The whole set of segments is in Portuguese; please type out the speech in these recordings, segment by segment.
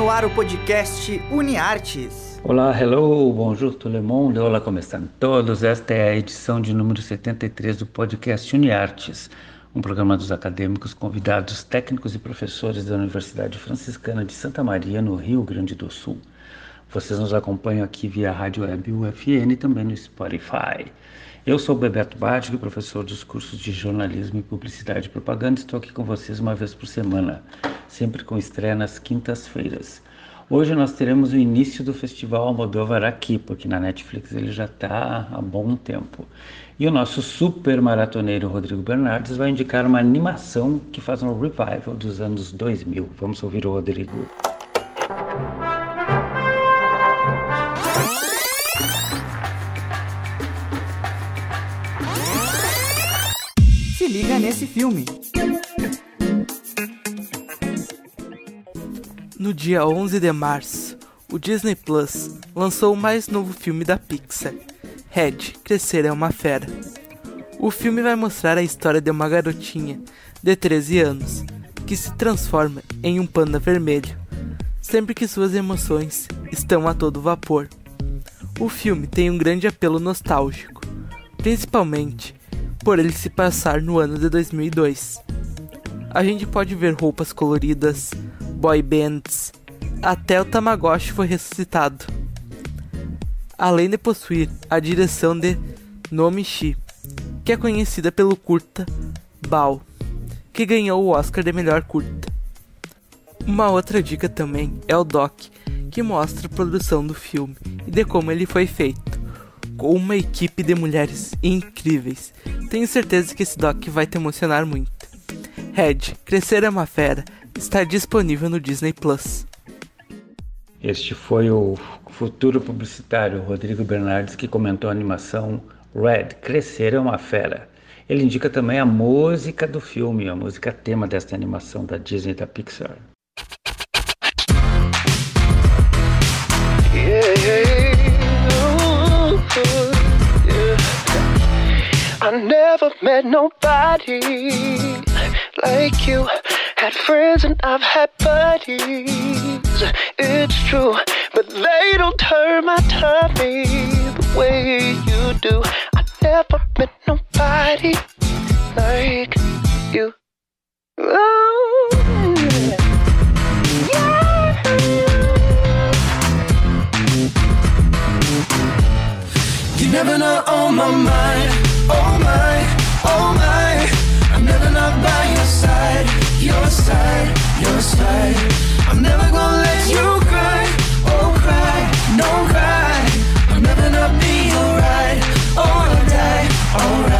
no ar o podcast UniArtes. Olá, hello, bonjour tout le monde, olá, como estão todos? Esta é a edição de número 73 do podcast UniArtes, um programa dos acadêmicos, convidados, técnicos e professores da Universidade Franciscana de Santa Maria, no Rio Grande do Sul. Vocês nos acompanham aqui via rádio web UFN e também no Spotify. Eu sou Bebeto Badic, professor dos cursos de jornalismo e publicidade e propaganda. Estou aqui com vocês uma vez por semana, sempre com estreia nas quintas-feiras. Hoje nós teremos o início do Festival Almodóvar aqui, porque na Netflix ele já está há bom tempo. E o nosso super maratoneiro Rodrigo Bernardes vai indicar uma animação que faz um revival dos anos 2000. Vamos ouvir o Rodrigo. No dia 11 de março, o Disney Plus lançou o mais novo filme da Pixar, Red, Crescer é uma Fera. O filme vai mostrar a história de uma garotinha de 13 anos que se transforma em um panda vermelho sempre que suas emoções estão a todo vapor. O filme tem um grande apelo nostálgico, principalmente por ele se passar no ano de 2002. A gente pode ver roupas coloridas, boy bands, até o Tamagotchi foi ressuscitado. Além de possuir a direção de Nomishi, que é conhecida pelo curta Bao, que ganhou o Oscar de melhor curta. Uma outra dica também é o doc, que mostra a produção do filme e de como ele foi feito com uma equipe de mulheres incríveis. Tenho certeza que esse doc vai te emocionar muito. Red, Crescer é uma Fera, está disponível no Disney Plus. Este foi o futuro publicitário Rodrigo Bernardes que comentou a animação Red, Crescer é uma Fera. Ele indica também a música do filme, a música tema desta animação da Disney e da Pixar. I never met nobody like you. Had friends and I've had buddies. It's true, but they don't turn my tummy the way you do. I never met nobody like you. Oh. You never know on my mind Oh my, oh my, By your side, your side, your side. I'm never gonna let you cry, oh cry, no cry. I'm never not be alright, oh, alright, alright.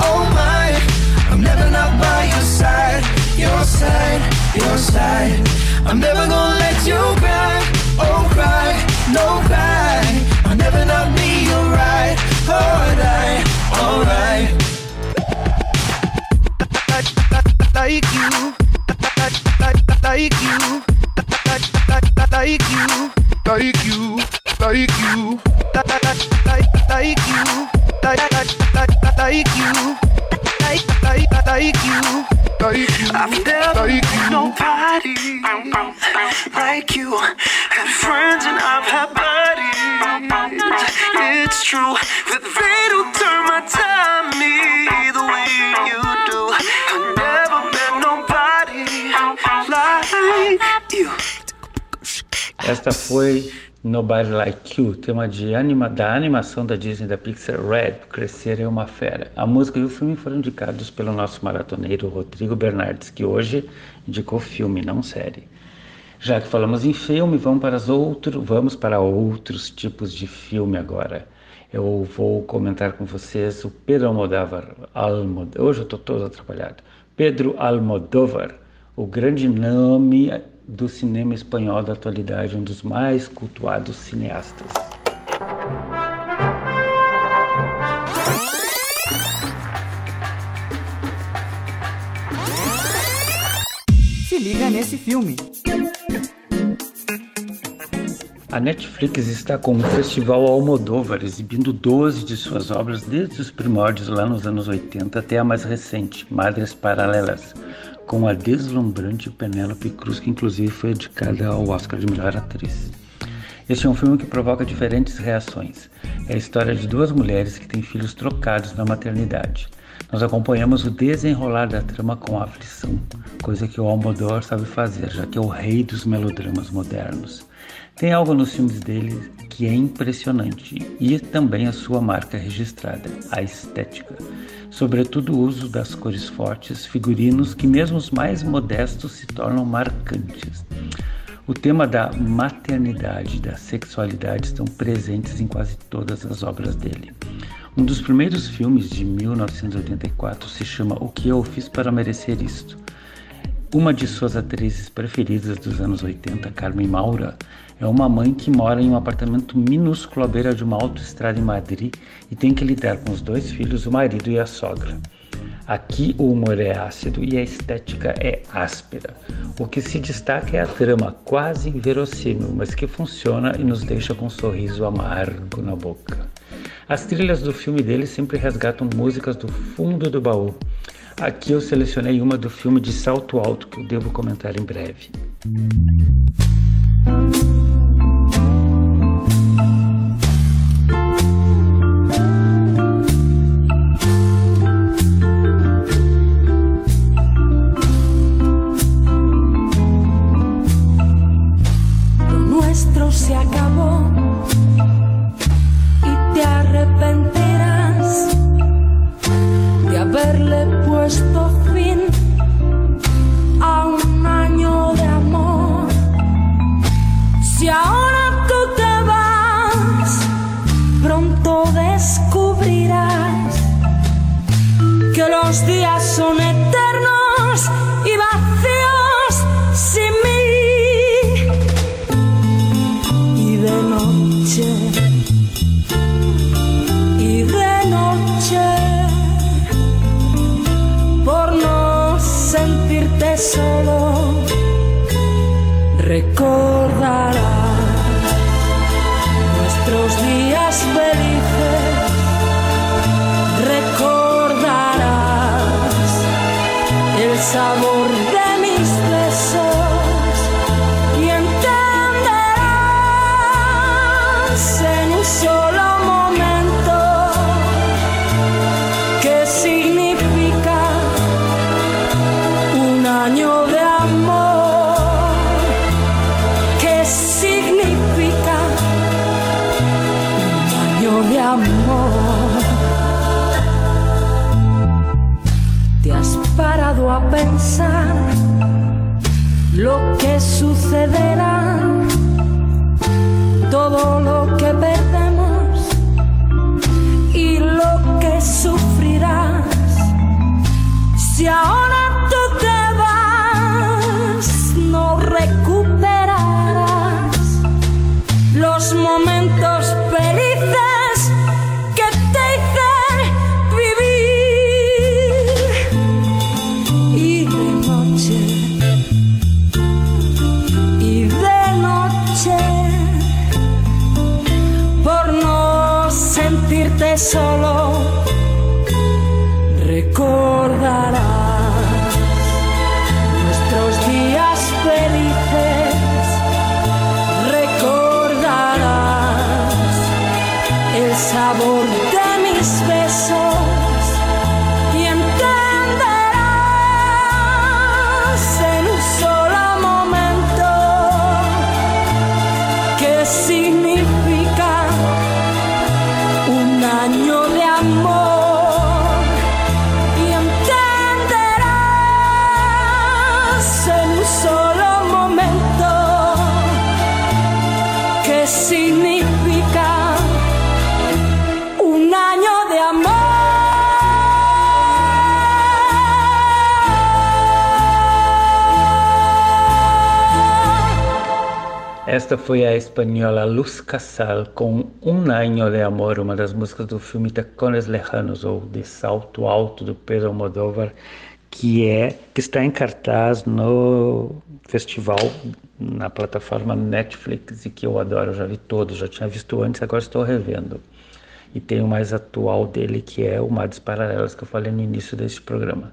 Oh my I'm never not by your side. Your side, your side. I'm never gonna let you cry. Oh cry, no cry. I'll never not be your alright. Alright, alright Like you. Like you. Like you. Like you. Like you. Like you like, like, like, you, like, like, like you, like you. I've never nobody like you. Had friends and I've had buddies. It's true that they don't turn my time me the way you do. I've never met nobody like you. Esta foi Nobody Like You, tema de anima, da animação da Disney da Pixar Red, Crescer é uma Fera. A música e o filme foram indicados pelo nosso maratoneiro Rodrigo Bernardes, que hoje indicou filme, não série. Já que falamos em filme, vamos para, as outro, vamos para outros tipos de filme agora. Eu vou comentar com vocês o Pedro Almodóvar. Almod... Hoje eu estou todo atrapalhado. Pedro Almodóvar, o grande nome do cinema espanhol da atualidade, um dos mais cultuados cineastas. Se liga nesse filme. A Netflix está com o Festival Almodóvar exibindo 12 de suas obras desde os primórdios lá nos anos 80 até a mais recente, Madres Paralelas, com a deslumbrante Penélope Cruz, que inclusive foi indicada ao Oscar de Melhor Atriz. Este é um filme que provoca diferentes reações. É a história de duas mulheres que têm filhos trocados na maternidade. Nós acompanhamos o desenrolar da trama com aflição, coisa que o Almodóvar sabe fazer, já que é o rei dos melodramas modernos. Tem algo nos filmes dele que é impressionante e também a sua marca registrada, a estética. Sobretudo o uso das cores fortes, figurinos que mesmo os mais modestos se tornam marcantes. O tema da maternidade e da sexualidade estão presentes em quase todas as obras dele. Um dos primeiros filmes de 1984 se chama O que eu fiz para merecer isto. Uma de suas atrizes preferidas dos anos 80, Carmen Maura, é uma mãe que mora em um apartamento minúsculo à beira de uma autoestrada em Madrid e tem que lidar com os dois filhos, o marido e a sogra. Aqui o humor é ácido e a estética é áspera. O que se destaca é a trama quase inverossímil, mas que funciona e nos deixa com um sorriso amargo na boca. As trilhas do filme dele sempre resgatam músicas do fundo do baú. Aqui eu selecionei uma do filme de Salto Alto que eu devo comentar em breve. Los días son eternos y vacíos sin mí. Y de noche, y de noche, por no sentirte solo, recordarás. En un solo momento, ¿qué significa un año de amor? ¿Qué significa un año de amor? ¿Te has parado a pensar lo que sucederá? todo lo que perdemos y lo que sufrirás. Si ahora tú te vas, no recuperarás los momentos felices. корни esta foi a espanhola Luz Casal com Um Año de Amor, uma das músicas do filme Tacones Lejanos, ou De Salto Alto, do Pedro Almodóvar, que é que está em cartaz no festival na plataforma Netflix e que eu adoro, já vi todos, já tinha visto antes, agora estou revendo. E tem o mais atual dele, que é o Mares Paralelas, que eu falei no início deste programa.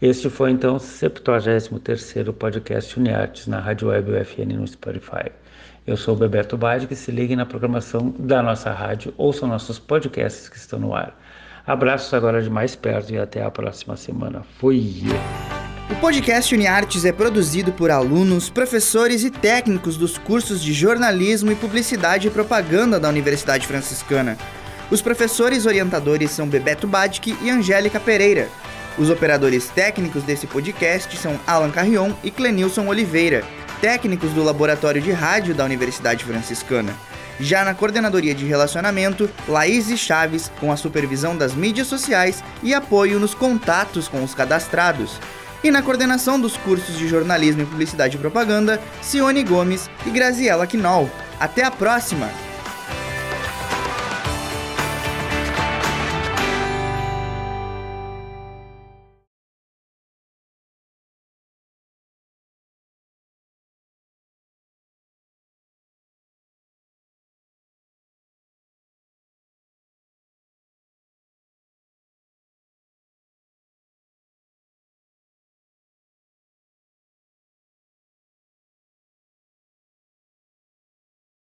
Este foi então o 73º podcast Uniartes na Rádio Web UFN no Spotify. Eu sou o Bebeto que se ligue na programação da nossa rádio, ouçam nossos podcasts que estão no ar. Abraços agora de mais perto e até a próxima semana. Fui! O podcast UniArtes é produzido por alunos, professores e técnicos dos cursos de jornalismo e publicidade e propaganda da Universidade Franciscana. Os professores orientadores são Bebeto Badic e Angélica Pereira. Os operadores técnicos desse podcast são Alan Carrion e Clenilson Oliveira, técnicos do Laboratório de Rádio da Universidade Franciscana. Já na coordenadoria de relacionamento, Laís Chaves, com a supervisão das mídias sociais e apoio nos contatos com os cadastrados. E na coordenação dos cursos de jornalismo e publicidade e propaganda, Cione Gomes e Graziela Quinol. Até a próxima!